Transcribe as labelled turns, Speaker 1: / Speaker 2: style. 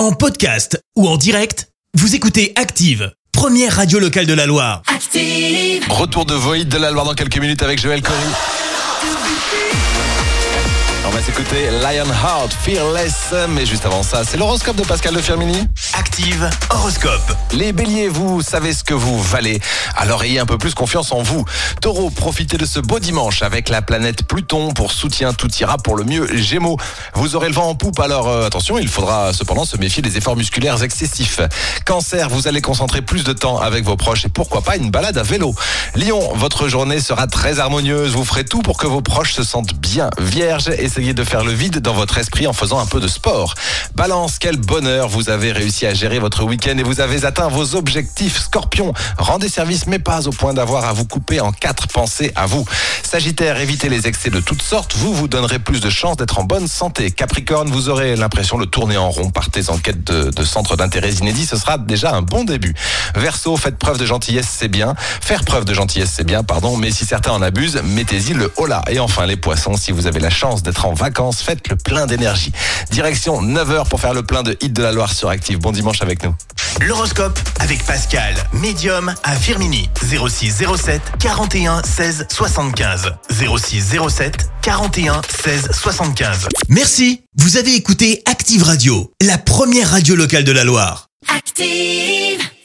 Speaker 1: En podcast ou en direct, vous écoutez Active, première radio locale de la Loire.
Speaker 2: Active.
Speaker 3: Retour de Void de la Loire dans quelques minutes avec Joël Corry. On va s'écouter Lionheart, Fearless, mais juste avant ça, c'est l'horoscope de Pascal de Firmini.
Speaker 1: Active horoscope.
Speaker 3: Les béliers, vous savez ce que vous valez, alors ayez un peu plus confiance en vous. Taureau, profitez de ce beau dimanche avec la planète Pluton pour soutien, tout ira pour le mieux. Gémeaux, vous aurez le vent en poupe, alors euh, attention, il faudra cependant se méfier des efforts musculaires excessifs. Cancer, vous allez concentrer plus de temps avec vos proches et pourquoi pas une balade à vélo. Lion, votre journée sera très harmonieuse, vous ferez tout pour que vos proches se sentent bien. Vierge, essayez de faire le vide dans votre esprit en faisant un peu de sport. Balance, quel bonheur, vous avez réussi à gérer votre week-end et vous avez atteint vos objectifs. Scorpion, rendez service mais pas au point d'avoir à vous couper en quatre. Pensez à vous. Sagittaire, évitez les excès de toutes sortes, vous vous donnerez plus de chances d'être en bonne santé. Capricorne, vous aurez l'impression de tourner en rond, partez en quête de, de centres d'intérêt inédits, ce sera déjà un bon début. Verseau, faites preuve de gentillesse, c'est bien. Faire preuve de gentillesse, c'est bien, pardon, mais si certains en abusent, mettez-y le holà. Et enfin, les poissons, si vous avez la chance d'être en vacances, faites le plein d'énergie. Direction 9h pour faire le plein de hit de la Loire sur Active. Bon dimanche avec nous.
Speaker 1: L'horoscope avec Pascal, médium à Firmini. 06 07 41 16 75. 06 07 41 16 75. Merci. Vous avez écouté Active Radio, la première radio locale de la Loire.
Speaker 2: Active.